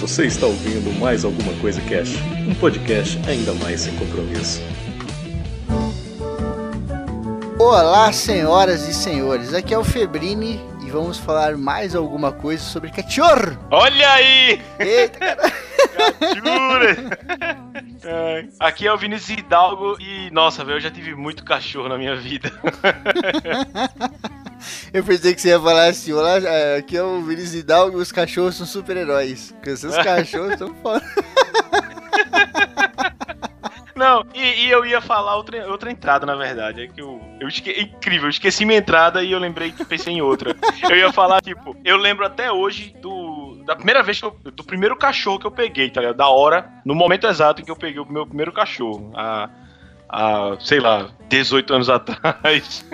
Você está ouvindo mais alguma coisa Cash, um podcast ainda mais sem compromisso. Olá, senhoras e senhores. Aqui é o Febrini e vamos falar mais alguma coisa sobre cachorro. Olha aí! Eita, cara. É, Aqui é o Vinícius Hidalgo e, nossa, velho, eu já tive muito cachorro na minha vida. Eu pensei que você ia falar assim: Olá, é, aqui é o Vinícius Hidalgo e os cachorros são super-heróis. Porque seus cachorros estão foda. Não, e, e eu ia falar outra, outra entrada, na verdade. É que eu, eu esque... é incrível, eu esqueci minha entrada e eu lembrei que pensei em outra. Eu ia falar, tipo, eu lembro até hoje do. Da primeira vez que eu. Do primeiro cachorro que eu peguei, tá ligado? Da hora, no momento exato em que eu peguei o meu primeiro cachorro. A. a sei lá, 18 anos atrás.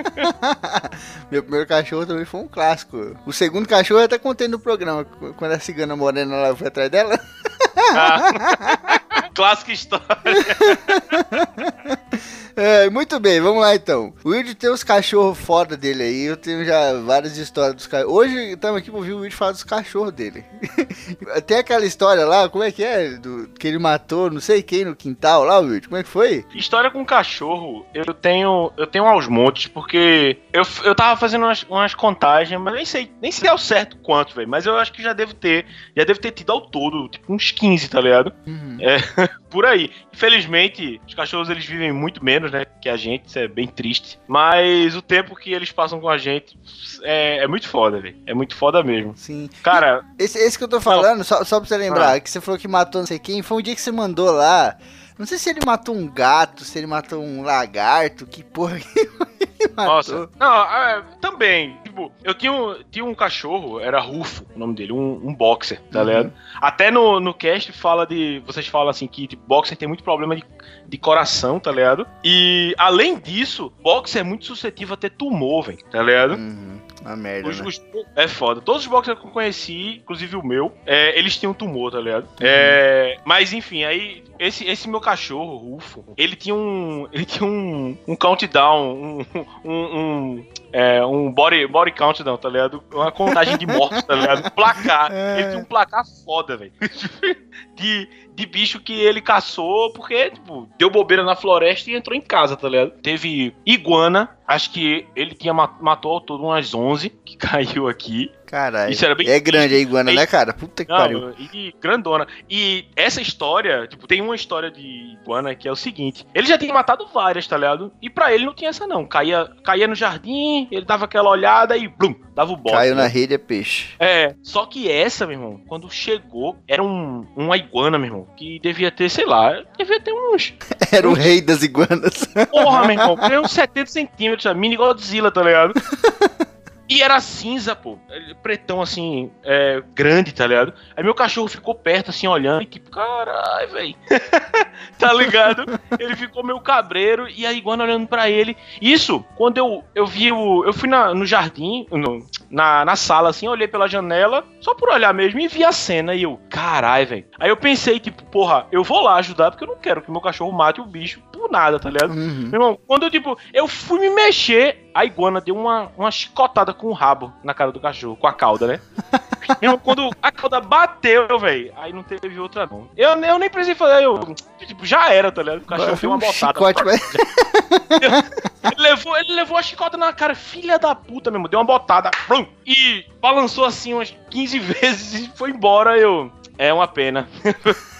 Meu primeiro cachorro também foi um clássico. O segundo cachorro eu até contei no programa, quando a cigana morena lá foi atrás dela. Clássica história. É, muito bem, vamos lá então. O Wilde tem os cachorros foda dele aí, eu tenho já várias histórias dos cachorros. Hoje estamos aqui pra ouvir o Wilde falar dos cachorros dele. tem aquela história lá, como é que é? Do, que ele matou não sei quem no quintal lá, Wilde, como é que foi? História com cachorro, eu tenho. Eu tenho aos montes, porque eu, eu tava fazendo umas, umas contagens, mas nem sei, nem sei ao certo quanto, velho. Mas eu acho que já devo ter. Já devo ter tido ao todo, tipo, uns 15, tá ligado? Uhum. É, por aí. Infelizmente, os cachorros eles vivem muito menos, né, que a gente, isso é bem triste. Mas o tempo que eles passam com a gente é, é muito foda, velho. É muito foda mesmo. Sim. Cara, Esse, esse que eu tô falando, só, só pra você lembrar, que você falou que matou não sei quem, foi um dia que você mandou lá. Não sei se ele matou um gato, se ele matou um lagarto, que porra que. Nossa. Não, é, também. Tipo, eu tinha um, tinha um cachorro, era Rufo, o nome dele, um, um boxer, tá Uhum. ligado? Até no, no cast fala de. Vocês falam assim que tipo, boxer tem muito problema de, de coração, tá ligado? E além disso, boxer é muito suscetível a ter tumor, velho, tá ligado? Uhum. Uma merda, Os- né? os- é foda. Todos os boxers que eu conheci, inclusive o meu, é, eles tinham tumor, tá ligado? É, mas enfim, aí esse, esse meu cachorro, Rufo, ele tinha um. Ele tinha um, um countdown, um. um, um é, um body, body countdown, tá ligado? Uma contagem de mortes, tá ligado? Placar. É. Ele tinha um placar foda, velho. De, de bicho que ele caçou porque, tipo, deu bobeira na floresta e entrou em casa, tá ligado? Teve iguana, acho que ele tinha ma- matou ao todo umas 11 que caiu aqui. Caralho. Isso era bem É grande a iguana, Aí- né, cara? Puta que pariu. Não, e grandona. E essa história, tipo, tem uma história de iguana que é o seguinte: ele já tinha matado várias, tá ligado? E pra ele não tinha essa, não. Caía, caía no jardim, ele dava aquela olhada e blum, dava o bote. Caiu né? na rede é peixe. É, só que essa, meu irmão, quando chegou, era um, uma iguana, meu irmão, que devia ter, sei lá, devia ter uns. Era o rei das iguanas. Porra, meu irmão, tem uns 70 centímetros, a mini Godzilla, tá ligado? E era cinza, pô. Pretão, assim, é, grande, tá ligado? Aí meu cachorro ficou perto, assim, olhando, e tipo, caralho, velho. tá ligado? Ele ficou meio cabreiro e a iguana olhando pra ele. Isso, quando eu, eu vi o. Eu fui na- no jardim, no- na, na sala, assim, olhei pela janela, só por olhar mesmo, e vi a cena. E eu, caralho, velho. Aí eu pensei, tipo, porra, eu vou lá ajudar, porque eu não quero que meu cachorro mate o bicho por nada, tá ligado? Uhum. Meu irmão, quando eu, tipo, eu fui me mexer, a iguana deu uma, uma chicotada com o rabo na cara do cachorro, com a cauda, né? Meu irmão, quando a cauda bateu, velho, aí não teve outra, não. Eu, eu nem precisei fazer, eu, tipo, já era, tá ligado? O cachorro deu uma um botada. chicote, mas... Ele levou, ele levou a chicotada na cara, filha da puta mesmo, deu uma botada, plum, e balançou assim umas 15 vezes e foi embora, eu... É uma pena.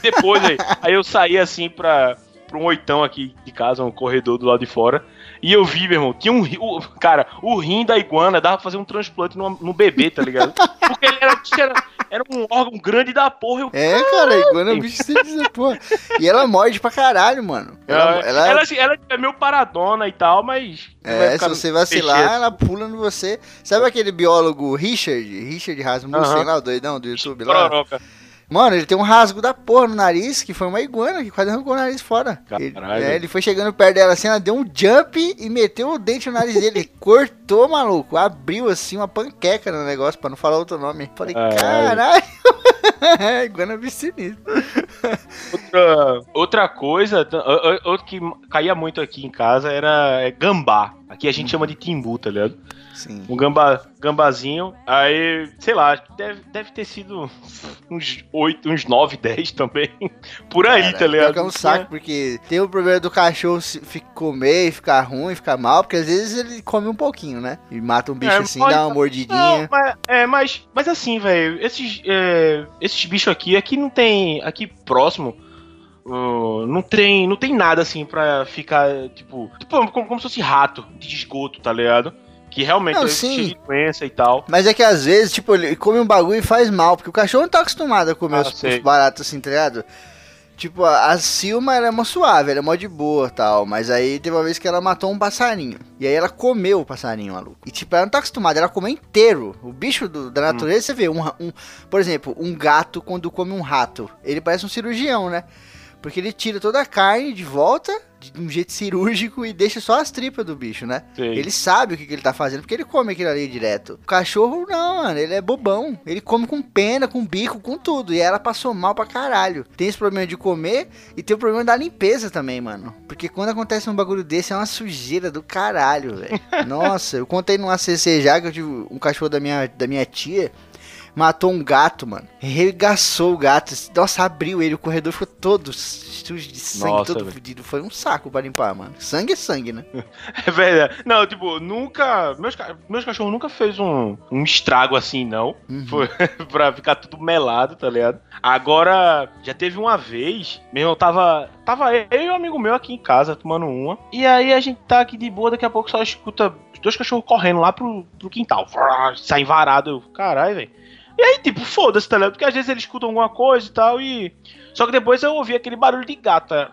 Depois, aí, aí eu saí assim pra, pra um oitão aqui de casa, um corredor do lado de fora, e eu vi, meu irmão, tinha um o- Cara, o rim da iguana dava pra fazer um transplante no, no bebê, tá ligado? Porque ele era, era, era um órgão grande da porra. Eu, É, cara, a iguana é um bicho sem dizer, porra. E ela morde pra caralho, mano. Ela, ela, ela- ela, assim, ela é meio paradona e tal, mas. É, se você vacilar, mexendo. ela pula no você. Sabe aquele biólogo Richard? Richard Rasmussen, Aham. lá, o doidão do YouTube lá? Pororoca. Mano, ele tem um rasgo da porra no nariz, que foi uma iguana que quase arrancou o nariz fora. Ele, Caralho. é, ele foi chegando perto dela assim, ela deu um jump e meteu o dente no nariz dele. Cortou, maluco. Abriu assim uma panqueca no negócio, pra não falar outro nome. Falei, Caralho. caralho. iguana é bicho sinistro. Outra, outra coisa, outro que caía muito aqui em casa era é, gambá. Aqui a gente chama de timbu, tá ligado? Sim. Um gamba, gambazinho. Aí, sei lá, deve, deve ter sido uns 8, uns 9, 10 também. Por aí, Cara, tá ligado? É um saco, porque tem o problema do cachorro comer e ficar ruim, ficar mal, porque às vezes ele come um pouquinho, né? E mata um bicho É, assim, pode- dá uma Não, mordidinha. mas, é, mas, mas assim, velho, esses, é, esses bichos aqui, aqui não tem. Aqui próximo. uh, não tem, não tem nada assim pra ficar, tipo, tipo como, como se fosse rato de esgoto, tá ligado? Que realmente Não, sim. doença e tal. Mas é que às vezes, tipo, ele come um bagulho e faz mal, porque o cachorro não tá acostumado a comer Ah, os, os baratos assim, tá ligado? Tipo, a Silma ela é mó suave, ela é mó de boa tal, mas aí teve uma vez que ela matou um passarinho. E aí ela comeu o passarinho, maluco. E tipo, ela não tá acostumada, ela come inteiro. O bicho do- da natureza, você vê, um, um, por exemplo, um gato quando come um rato, ele parece um cirurgião, né? Porque ele tira toda a carne de volta, de um jeito cirúrgico, e deixa só as tripas do bicho, né? Sei. Ele sabe o que, que ele tá fazendo, porque ele come aquilo ali direto. O cachorro, não, mano, ele é bobão. Ele come com pena, com bico, com tudo. E ela passou mal pra caralho. Tem esse problema de comer e tem o problema da limpeza também, mano. Porque quando acontece um bagulho desse, é uma sujeira do caralho, velho. Nossa, eu contei numa CC já que eu tive um cachorro da minha, da minha tia. Matou um gato, mano. Regaçou o gato. Nossa, abriu ele. O corredor ficou todo sujo de sangue, Nossa, todo velho. fudido. Foi um saco pra limpar, mano. Sangue é sangue, né? É verdade. Não, tipo, nunca. Meus, meus cachorros nunca fez um, um estrago assim, não. Uhum. Foi pra ficar tudo melado, tá ligado? Agora, já teve uma vez, meu irmão tava. Tava eu e um amigo meu aqui em casa tomando uma. E aí a gente tá aqui de boa, daqui a pouco só escuta os dois cachorros correndo lá pro, pro quintal. Saem varado. Eu, caralho, velho. E aí, tipo, foda-se, tá ligado? Porque às vezes eles escutam alguma coisa e tal e. Só que depois eu ouvi aquele barulho de gata.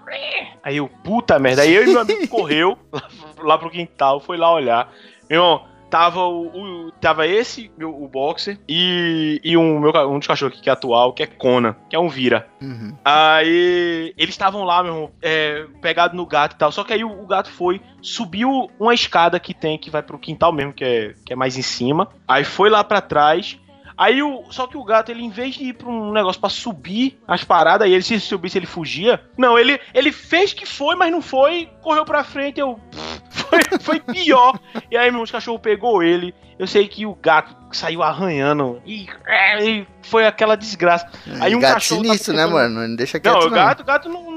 Aí eu, puta merda. Aí eu e meu amigo correu lá, lá pro quintal, foi lá olhar. Meu irmão, tava o, o- tava esse, meu, o boxer, e, e um, meu, um dos cachorros aqui que é atual, que é Conan, que é um vira. Uhum. Aí eles estavam lá, meu irmão, é, pegado no gato e tal. Só que aí o, o gato foi, subiu uma escada que tem, que vai pro quintal mesmo, que é, que é mais em cima. Aí foi lá pra trás. Aí o. Só que o gato, ele, em vez de ir pra um negócio pra subir as paradas, e ele se subisse, ele fugia. Não, ele, ele fez que foi, mas não foi, correu pra frente, eu. Foi, foi pior. E aí, meu cachorro pegou ele. Eu sei que o gato saiu arranhando. E, é, e foi aquela desgraça. Aí um gato cachorro sinistro, tava né, mano? Não deixa quieto, Não, o gato, gato não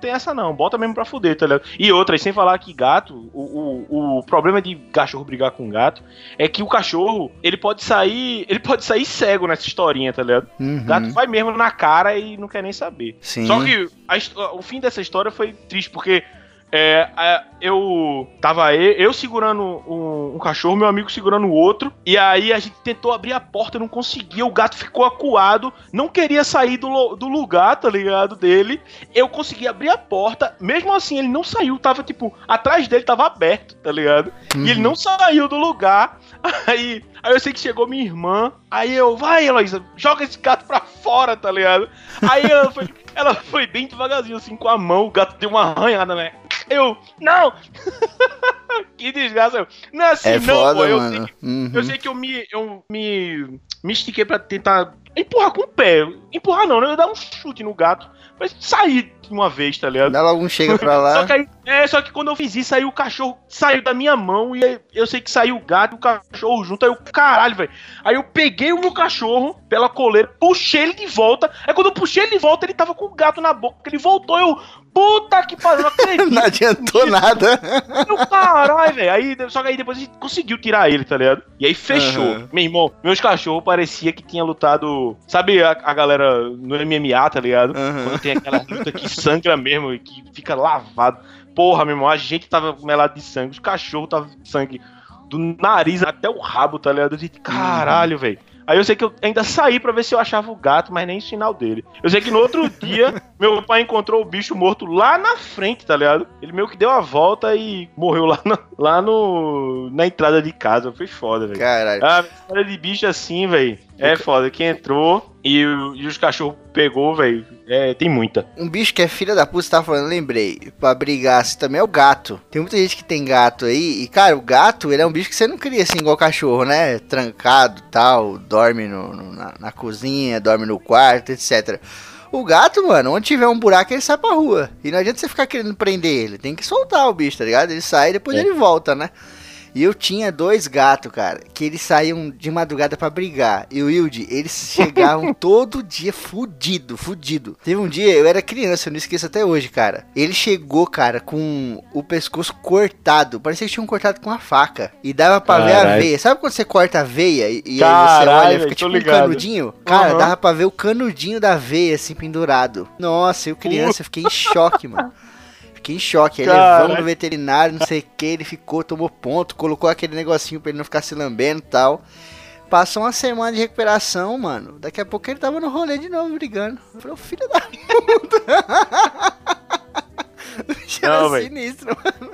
tem essa não. Bota mesmo pra fuder, tá ligado? E outra, e sem falar que gato, o, o, o problema de cachorro brigar com gato é que o cachorro, ele pode sair. Ele pode sair cego nessa historinha, tá ligado? Uhum. O gato vai mesmo na cara e não quer nem saber. Sim. Só que a o fim dessa história foi triste, porque é, a- eu tava eu, eu segurando um, um cachorro, meu amigo segurando o outro, e aí a gente tentou abrir a porta, não conseguia, o gato ficou acuado, não queria sair do, do lugar, tá ligado, dele. Eu consegui abrir a porta, mesmo assim ele não saiu, tava tipo, atrás dele tava aberto, tá ligado? E ele Uhum. não saiu do lugar. Aí, aí eu sei que chegou minha irmã. Aí eu, vai, Heloísa, joga esse gato pra fora, tá ligado? Aí ela foi, ela foi bem devagarzinho, assim, com a mão. O gato deu uma arranhada, né? Eu, não! que desgraça. Eu, não é assim, É não, foda, pô. Eu, mano. Uhum. eu sei que eu me, eu me, me estiquei pra tentar empurrar com o pé. Empurrar não, né? Eu ia dar um chute no gato. Pra sair de uma vez, tá ligado? Dá logo um chega pra Só lá. que, aí, é, só que quando eu fiz isso, aí o cachorro saiu da minha mão e aí eu sei que saiu o gato e o cachorro junto. Aí eu, caralho, velho. Aí eu peguei o meu cachorro pela coleira, puxei ele de volta. Aí quando eu puxei ele de volta, ele tava com o gato na boca. Ele voltou, eu, puta que pariu, não acredito. Não adiantou nada. Eu, caralho, velho. Aí, só que aí depois a gente conseguiu tirar ele, tá ligado? E aí fechou. Aham. Meu irmão, meus cachorros parecia que tinha lutado. Sabe a, a galera no MMA, tá ligado? Aham. Quando tem aquela luta que sangra mesmo e que fica lavado. Porra, meu irmão, a gente tava melado de sangue, os cachorros tava de sangue do nariz até o rabo, tá ligado? Eu disse, caralho, velho. Aí eu sei que eu ainda saí pra ver se eu achava o gato, mas nem sinal dele. Eu sei que no outro dia, meu pai encontrou o bicho morto lá na frente, tá ligado? Ele meio que deu a volta e morreu lá, no, lá no, na entrada de casa. Foi foda, velho. Caralho. Ah, história de bicho assim, velho. É foda. Quem entrou e, o- e os cachorros pegou, velho. É, tem muita. Um bicho que é filha da puta, você tava falando, lembrei. Pra brigar assim também é o gato. Tem muita gente que tem gato aí. E, cara, o gato, ele é um bicho que você não cria assim igual cachorro, né? Trancado tal, dorme no, no- na, na cozinha, dorme no quarto, etc. O gato, mano, onde tiver um buraco, ele sai pra rua. E não adianta você ficar querendo prender ele. Tem que soltar o bicho, tá ligado? Ele sai e depois É. ele volta, né? E eu tinha dois gatos, cara, que eles saíam de madrugada pra brigar. E o Wilde, eles chegavam todo dia fudido, fudido. Teve um dia, eu era criança, eu não esqueço até hoje, cara. Ele chegou, cara, com o pescoço cortado. Parecia que tinham cortado com uma faca. E dava pra ver a veia. Sabe quando você corta a veia e, e aí você olha, fica tipo um ligado. canudinho? Cara, Aham. dava pra ver o canudinho da veia, assim, pendurado. Nossa, eu criança, eu fiquei em choque, mano. Fiquei em choque. Aí levamos no veterinário, não sei o que, ele ficou, tomou ponto, colocou aquele negocinho pra ele não ficar se lambendo e tal. Passou uma semana de recuperação, mano. Daqui a pouco ele tava no rolê de novo brigando. Eu falei, "Ô, filho da puta. Era Não, sinistro, mano.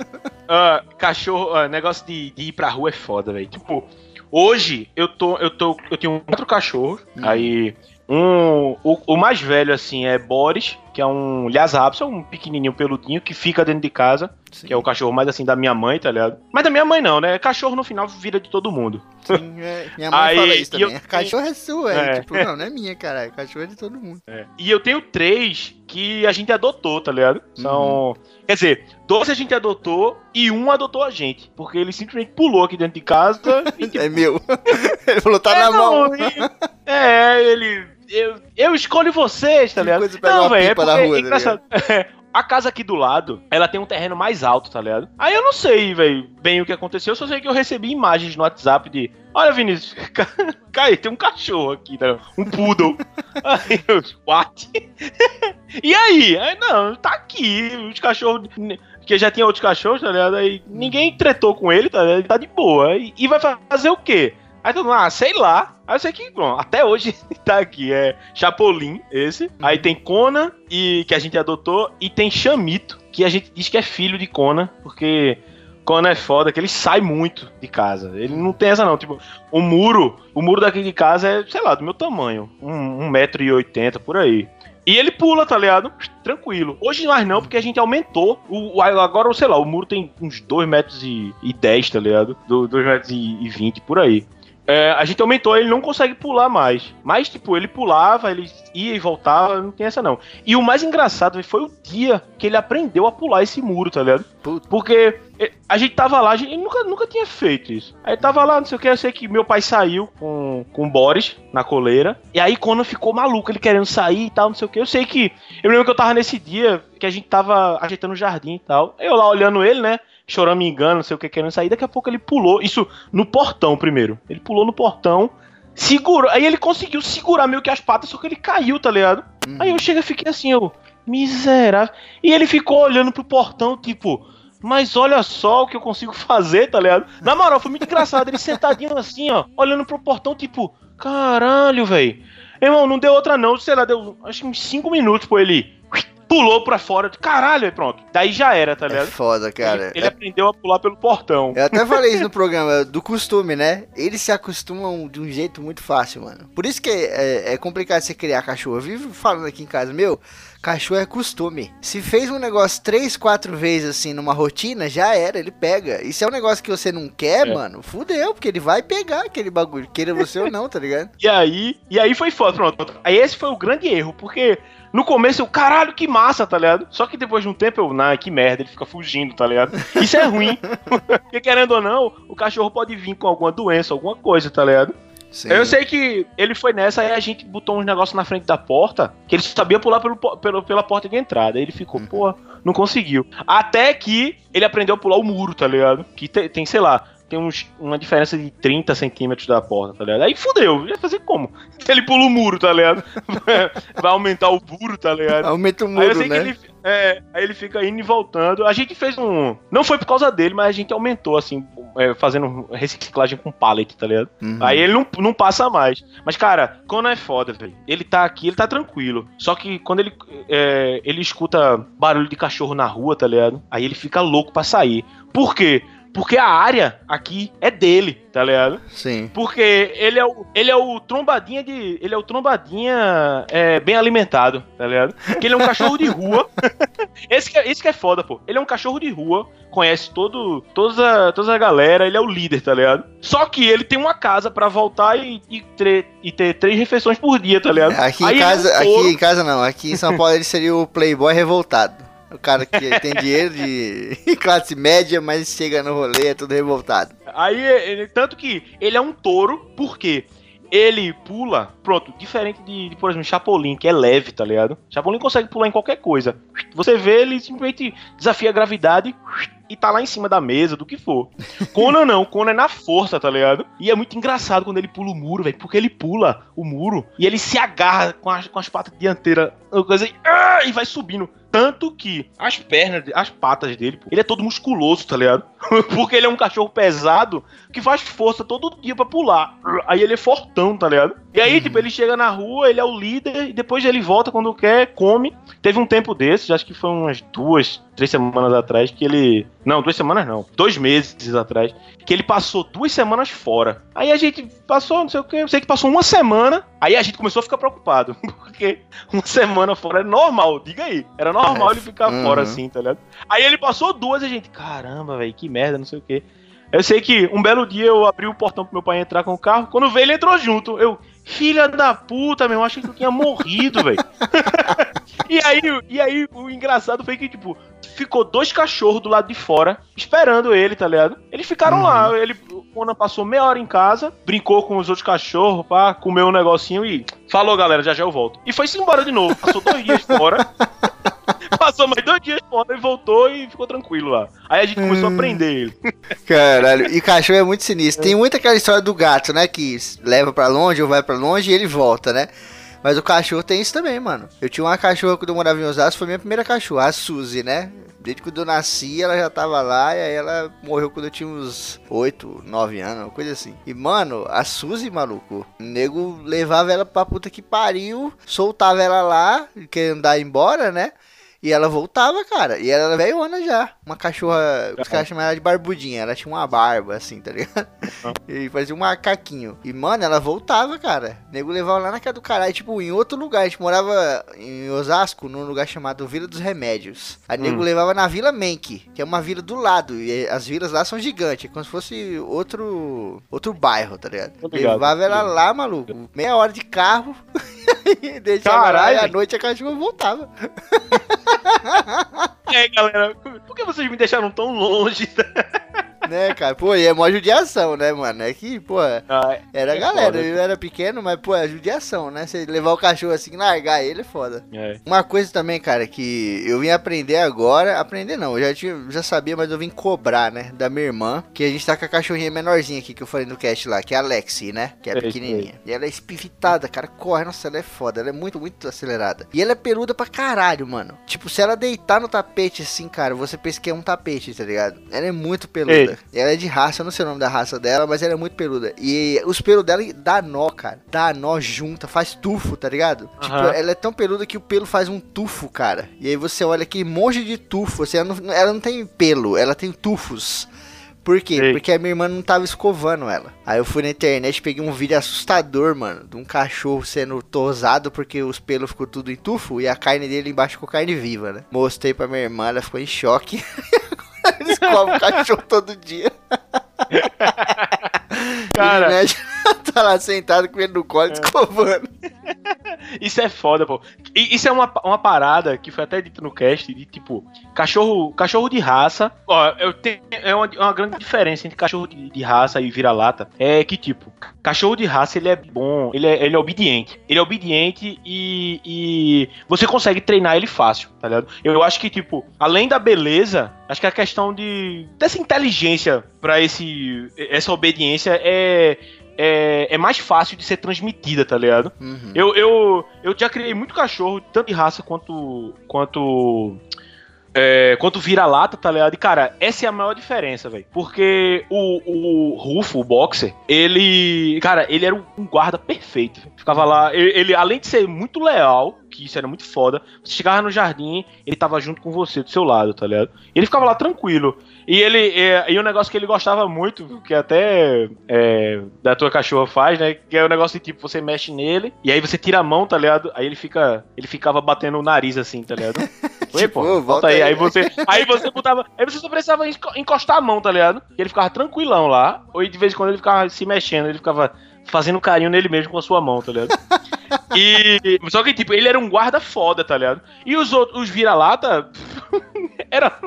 Ah, cachorro, ah, negócio de, de ir pra rua é foda, velho. Tipo, hoje eu tô, eu tô, eu tenho quatro cachorros. Aí um, o, o mais velho assim é Boris, que é um Lhasa Apso, um pequenininho peludinho que fica dentro de casa, que é o cachorro mais assim da minha mãe, tá ligado? Mas da minha mãe não, né? Cachorro no final vira de todo mundo. Sim, é, minha mãe Aí, fala isso e eu também. Cachorro é sua, é. É. Tipo, não, não é minha, caralho. Cachorro é de todo mundo. E eu tenho três que a gente adotou, tá ligado? São. Quer dizer, dois a gente adotou e um adotou a gente. Porque ele simplesmente pulou aqui dentro de casa e tipo, É meu. ele falou, tá É, na não, mão. e- É, ele. Eu, eu escolho vocês, tá ligado? Não, velho, é porque rua, é tá. A casa aqui do lado, ela tem um terreno mais alto, tá ligado? Aí eu não sei, velho, bem o que aconteceu, eu só sei que eu recebi imagens no WhatsApp de. Olha, Vinícius, Caí, tem um cachorro aqui, tá ligado? Um poodle. aí eu, what? e aí? aí? Não, tá aqui, os cachorros. Porque já tinha outros cachorros, tá ligado? Aí ninguém tretou com ele, tá ligado? Ele tá de boa. E, e vai fazer o quê? Aí todo mundo, ah, sei lá. Aí eu sei que, bom, até hoje tá aqui. É Chapolin, esse. Aí tem Conan, e, que a gente adotou. E tem Chamito, que a gente diz que é filho de Conan, porque Conan é foda, que ele sai muito de casa. Ele não tem essa não. Tipo, o muro, o muro daqui de casa é, sei lá, do meu tamanho. Um, um metro e oitenta, por aí. E ele pula, tá ligado? Tranquilo. Hoje mais não, porque a gente aumentou. O, agora, sei lá, o muro tem uns 2 metros e, e 10, tá ligado? 2 metros e, e 20, por aí. É, a gente aumentou, ele não consegue pular mais. Mas, tipo, ele pulava, ele ia e voltava, não tem essa não. E o mais engraçado foi o dia que ele aprendeu a pular esse muro, tá ligado? Porque eh, a gente tava lá, a gente nunca, nunca tinha feito isso. Aí tava lá, não sei o que, eu sei que meu pai saiu com, com o Boris na coleira. E aí quando ficou maluco, ele querendo sair e tal, não sei o que. Eu sei que. Eu lembro que eu tava nesse dia que a gente tava ajeitando o jardim e tal. Eu lá olhando ele, né? Chorando, me engano, não sei o que, querendo sair. Daqui a pouco ele pulou. Isso no portão primeiro. Ele pulou no portão. Segurou. Aí ele conseguiu segurar meio que as patas, só que ele caiu, tá ligado? Uhum. Aí eu chego e fiquei assim, eu. Miserável. E ele ficou olhando pro portão, tipo. Mas olha só o que eu consigo fazer, tá ligado? Na moral, foi muito engraçado. Ele sentadinho assim, ó, olhando pro portão, tipo, caralho, velho. Irmão, não deu outra não, sei lá, deu acho que uns 5 minutos pra ele. Pulou pra fora, caralho, pronto. Daí já era, tá É ligado? foda, cara. ele ele É- aprendeu a pular pelo portão. Eu até falei isso no programa, do costume, né? Eles se acostumam de um jeito muito fácil, mano. Por isso que é, é complicado você criar cachorro. Eu vivo falando aqui em casa, meu, cachorro é costume. Se fez um negócio três, quatro vezes assim numa rotina, já era, ele pega. E se é um negócio que você não quer, É. mano, fudeu, porque ele vai pegar aquele bagulho, queira você ou não, tá ligado? E aí, e aí foi foda, pronto. Aí esse foi o grande erro, porque no começo eu, caralho, que massa, tá ligado? Só que depois de um tempo eu, nah, que merda, ele fica fugindo, tá ligado? Isso é ruim. porque querendo ou não, o cachorro pode vir com alguma doença, alguma coisa, tá ligado? Sim. Eu sei que ele foi nessa, aí a gente botou uns negócios na frente da porta, que ele sabia pular pelo, pelo- pela porta de entrada. Aí ele ficou, Uhum. pô, não conseguiu. Até que ele aprendeu a pular o muro, tá ligado? Que te- tem, sei lá, tem uns, uma diferença de 30 centímetros da porta, tá ligado? Aí fudeu, ia fazer como? Ele pula o muro, tá ligado? Vai aumentar o muro, tá ligado? Aumenta o Aí eu muro, sei né? que ele, é, aí ele fica indo e voltando. A gente fez um. Não foi por causa dele, mas a gente aumentou, assim, é, fazendo reciclagem com pallet, tá ligado? Uhum. Aí ele não, não passa mais. Mas, cara, quando é foda, velho. Ele tá aqui, ele tá tranquilo. Só que quando ele, é, ele escuta barulho de cachorro na rua, tá ligado? Aí ele fica louco pra sair. Por quê? Porque a área aqui é dele, tá ligado? Sim. Porque ele é o, ele é o trombadinha de. Ele é o trombadinha é, bem alimentado, tá ligado? Porque ele é um cachorro de rua. esse, que é, esse que é foda, pô. Ele é um cachorro de rua, conhece todo, toda, a, toda a galera, ele é o líder, tá ligado? Só que ele tem uma casa pra voltar e, e, tre, e ter três refeições por dia, tá ligado? Aqui Aí em ele é um casa, aqui em casa não, aqui em São Paulo ele seria o playboy revoltado. O cara que tem dinheiro de classe média, mas chega no rolê é tudo revoltado. Aí, ele- tanto que ele é um touro, porque ele pula, pronto, diferente de, de, por exemplo, Chapolin, que é leve, tá ligado? Chapolin consegue pular em qualquer coisa. Você vê, ele simplesmente desafia a gravidade e tá lá em cima da mesa, do que for. Conan não, Conan é na força, tá ligado? E é muito engraçado quando ele pula o muro, velho, porque ele pula o muro e ele se agarra com as, com as patas dianteiras, coisa assim, ah, e vai subindo. Tanto que as pernas, as patas dele, pô, ele é todo musculoso, tá ligado? Porque ele é um cachorro pesado que faz força todo dia pra pular. Aí ele é fortão, tá ligado? E aí, tipo, ele chega na rua, ele é o líder, e depois ele volta quando quer, come. Teve um tempo desses, acho que foi umas duas, três semanas atrás, que ele. Não, duas semanas não. Dois meses atrás. Que ele passou duas semanas fora. Aí a gente passou, não sei o que, eu sei que passou uma semana. Aí a gente começou a ficar preocupado. Porque uma semana fora é normal, diga aí. Era normal ele ficar Uhum. fora assim, tá ligado? Aí ele passou duas e a gente, caramba, velho, que merda, não sei o que. Eu sei que um belo dia eu abri o portão pro meu pai entrar com o carro. Quando veio, ele entrou junto. Eu, filha da puta, meu, eu achei que tu tinha morrido, velho. e, aí, e aí, o engraçado foi que, tipo, ficou dois cachorros do lado de fora, esperando ele, tá ligado? Eles ficaram lá. Ele, o Conan passou meia hora em casa, brincou com os outros cachorros, pá, comeu um negocinho e falou, galera, já já eu volto. E foi-se embora de novo. Passou dois dias fora. Passou mais dois dias fora e voltou e ficou tranquilo lá. Aí a gente começou a prender ele. Caralho, e cachorro é muito sinistro. Tem muito aquela história do gato, né? Que leva pra longe ou vai pra longe e ele volta, né? Mas o cachorro tem isso também, mano. Eu tinha uma cachorra quando eu morava em Osasco, foi minha primeira cachorra, a Suzy, né? Desde quando eu nasci, ela já tava lá e aí ela morreu quando eu tinha uns 8, 9 anos, coisa assim. E, mano, a Suzy, maluco, o nego levava ela pra puta que pariu, soltava ela lá, querendo dar embora, né? E ela voltava, cara. E ela era velhona já. Uma cachorra. Os caras chamavam ela de barbudinha. Ela tinha uma barba, assim, tá ligado? E fazia um macaquinho. E, mano, ela voltava, cara. O nego levava lá na casa do caralho. Tipo, em outro lugar. A gente morava em Osasco, num lugar chamado Vila dos Remédios. A nego Hum. levava na Vila Menck, que é uma vila do lado. E as vilas lá são gigantes. É como se fosse outro. Outro bairro, tá ligado? Tô ligado, levava ela lá, maluco. Meia hora de carro. e deixava lá Caralho. e à noite a cachorra voltava. Aí, galera, por que vocês me deixaram tão longe? né, cara? Pô, e é mó judiação, né, mano? É que, pô, Ah, era a É galera. foda. Eu era pequeno, mas, pô, é judiação, né? Você levar o cachorro assim largar ele é foda. é. Uma coisa também, cara, que eu vim aprender agora. Aprender não, eu já, tinha, já sabia, mas eu vim cobrar, né? Da minha irmã. Que a gente tá com a cachorrinha menorzinha aqui que eu falei no cast lá, que é a Lexi, né? Que é pequenininha. E ela é espivitada, cara. Corre, nossa, ela é foda. Ela é muito, muito acelerada. E ela é peluda pra caralho, mano. Tipo, se ela deitar no tapete assim, cara, você pensa que é um tapete, tá ligado? Ela é muito peluda. Ela é de raça, eu não sei o nome da raça dela, mas ela é muito peluda. E os pelos dela dá nó, cara. Dá nó junta, faz tufo, tá ligado? Tipo, Aham. ela é tão peluda que o pelo faz um tufo, cara. E aí você olha aquele monte de tufo. Assim, ela, não, ela não tem pelo, ela tem tufos. Por quê? Sei. Porque a minha irmã não tava escovando ela. Aí eu fui na internet, peguei um vídeo assustador, mano, de um cachorro sendo tosado porque os pelos ficou tudo em tufo e a carne dele embaixo ficou carne viva, né? Mostrei pra minha irmã, ela ficou em choque. Eles comem cachorro todo dia. Cara, tá lá sentado com ele no colo, escovando. Isso é foda, pô. E isso é uma, uma parada que foi até dito no cast de tipo, cachorro, cachorro de raça. Ó, eu tenho é uma, uma grande diferença entre cachorro de, de raça e vira-lata. É que, tipo, cachorro de raça ele é bom, ele é, ele é obediente. Ele é obediente e, e você consegue treinar ele fácil, tá ligado? Eu acho que, tipo, além da beleza, acho que a questão de dessa inteligência pra esse essa obediência é, é, é mais fácil de ser transmitida, tá ligado? Uhum. Eu, eu, eu já criei muito cachorro, tanto de raça quanto. quanto. É, quanto vira-lata, tá ligado? E, cara, essa é a maior diferença, velho. Porque o, o Rufo, o boxer, ele. Cara, ele era um guarda perfeito. Ficava lá. Ele, ele, além de ser muito leal, que isso era muito foda. Você chegava no jardim, ele tava junto com você, do seu lado, tá ligado? E ele ficava lá tranquilo. E ele. E, e um negócio que ele gostava muito, que até é, da tua cachorra faz, né? Que é o negócio de tipo, você mexe nele, e aí você tira a mão, tá ligado? Aí ele fica. Ele ficava batendo o nariz assim, tá ligado? Tipo, pô, volta volta aí. aí. Aí você, aí você botava. Aí você só precisava enco- encostar a mão, tá ligado? E ele ficava tranquilão lá. Ou de vez em quando ele ficava se mexendo, ele ficava fazendo carinho nele mesmo com a sua mão, tá ligado? E. Só que, tipo, ele era um guarda foda, tá ligado? E os outros, os vira-lata. era,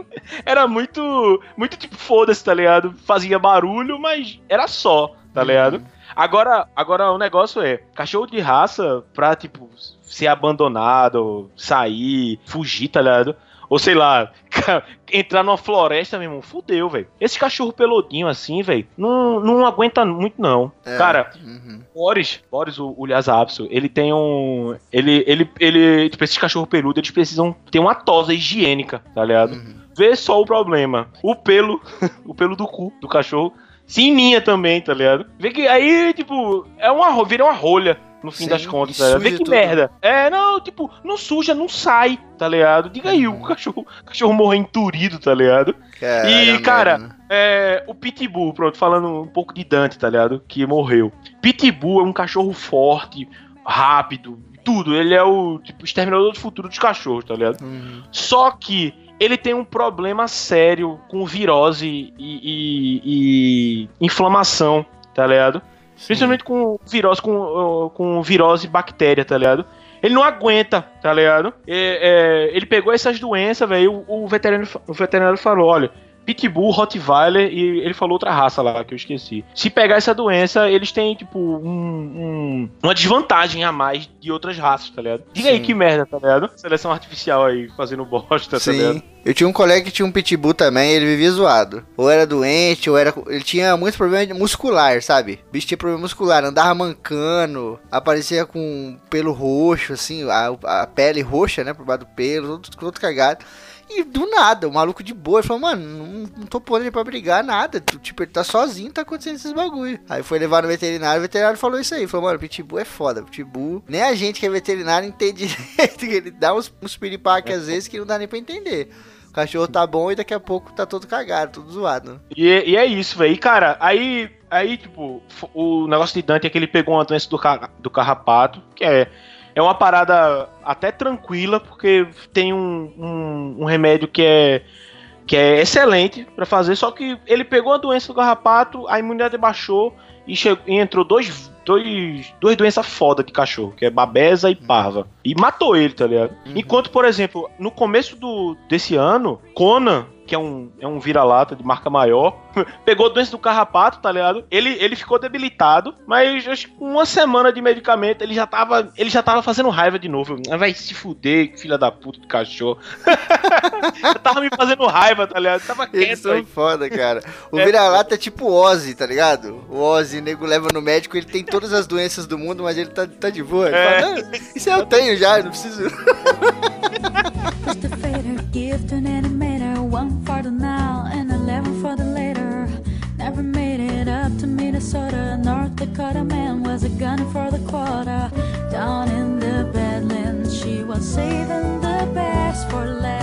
era muito. Muito tipo, foda-se, tá ligado? Fazia barulho, mas era só, tá ligado? Agora, agora o negócio é, cachorro de raça pra, tipo, ser abandonado, sair, fugir, tá ligado? Ou sei lá, entrar numa floresta, meu irmão, fudeu, velho. Esse cachorro peludinho assim, velho, não, não aguenta muito, não. É. Cara, Uhum. Boris, Boris, o, o Lhasa Apso, ele tem um. Ele, ele, ele. Tipo, esses cachorros peludos, eles precisam ter uma tosa higiênica, tá ligado? Uhum. Vê só o problema. O pelo, o pelo do cu do cachorro, se ininha também, tá ligado? Vê que aí, tipo, é uma, vira uma rolha. No fim Sim, das contas, ligado? Vê que tudo. merda. É, não, tipo, não suja, não sai, tá ligado? Diga aí, o cachorro, o cachorro morrer enturido, tá ligado? Caralho, E, cara. É, o Pitbull, pronto, falando um pouco de Dante, tá ligado? Que morreu. Pitbull é um cachorro forte, rápido, tudo. Ele é o, tipo, exterminador do futuro dos cachorros, tá ligado? Uhum. Só que ele tem um problema sério com virose e, e- e inflamação, tá ligado? Principalmente com virose, com, com virose bactéria, tá ligado? Ele não aguenta, tá ligado? É, ele pegou essas doenças, velho. O, o veterinário, o veterinário falou: olha, Pitbull, Rottweiler e ele falou outra raça lá que eu esqueci. Se pegar essa doença, eles têm, tipo, um- um- uma desvantagem a mais de outras raças, tá ligado? Diga aí Sim. que merda, tá ligado? Seleção artificial aí, fazendo bosta, tá ligado? Sim. Eu tinha um colega que tinha um pitbull também, ele vivia zoado. Ou era doente, ou era. Ele tinha muito problema muscular, sabe? O bicho tinha problema muscular, andava mancando, aparecia com pelo roxo, assim, a, a pele roxa, né? Por baixo do pelo, todo, todo cagado. E do nada, o maluco de boa, ele falou, mano, não, não tô pondo ele pra brigar, nada. Tipo, ele tá sozinho, tá acontecendo esses bagulho. Aí foi levar no veterinário, o veterinário falou isso aí. Falou, mano, Pitbull é foda. Pitbull, nem a gente que é veterinário entende direito. Ele dá uns, uns piripaques às vezes que não dá nem pra entender. O cachorro tá bom e daqui a pouco tá todo cagado, todo zoado. E, e é isso, velho. E, cara, aí, aí, tipo, o negócio de Dante é que ele pegou uma doença do, ca- do carrapato, que é, é uma parada até tranquila, porque tem um, um, um remédio que é, que é excelente pra fazer, só que ele pegou a doença do carrapato, a imunidade baixou e, chegou, e entrou dois, dois, duas doenças foda de cachorro, que é babesa e parva. E matou ele, tá ligado? Uhum. Enquanto, por exemplo, no começo do, desse ano, Conan, que é um, é um vira-lata de marca maior, pegou doença do carrapato, tá ligado? Ele, ele ficou debilitado, mas acho que com uma semana de medicamento ele já tava, ele já tava fazendo raiva de novo. Ah, Vai se fuder, filha da puta de cachorro. tava me fazendo raiva, tá ligado? Tava Eles quieto são aí. foda, cara. O É. vira-lata é tipo o Ozzy, tá ligado? O Ozzy, o nego leva no médico, ele tem todas as doenças do mundo, mas ele tá, tá de boa. É. fala, "Não, isso eu tenho já, não preciso. A gunner for the quarter. Down in the Badlands, she was saving the best for last.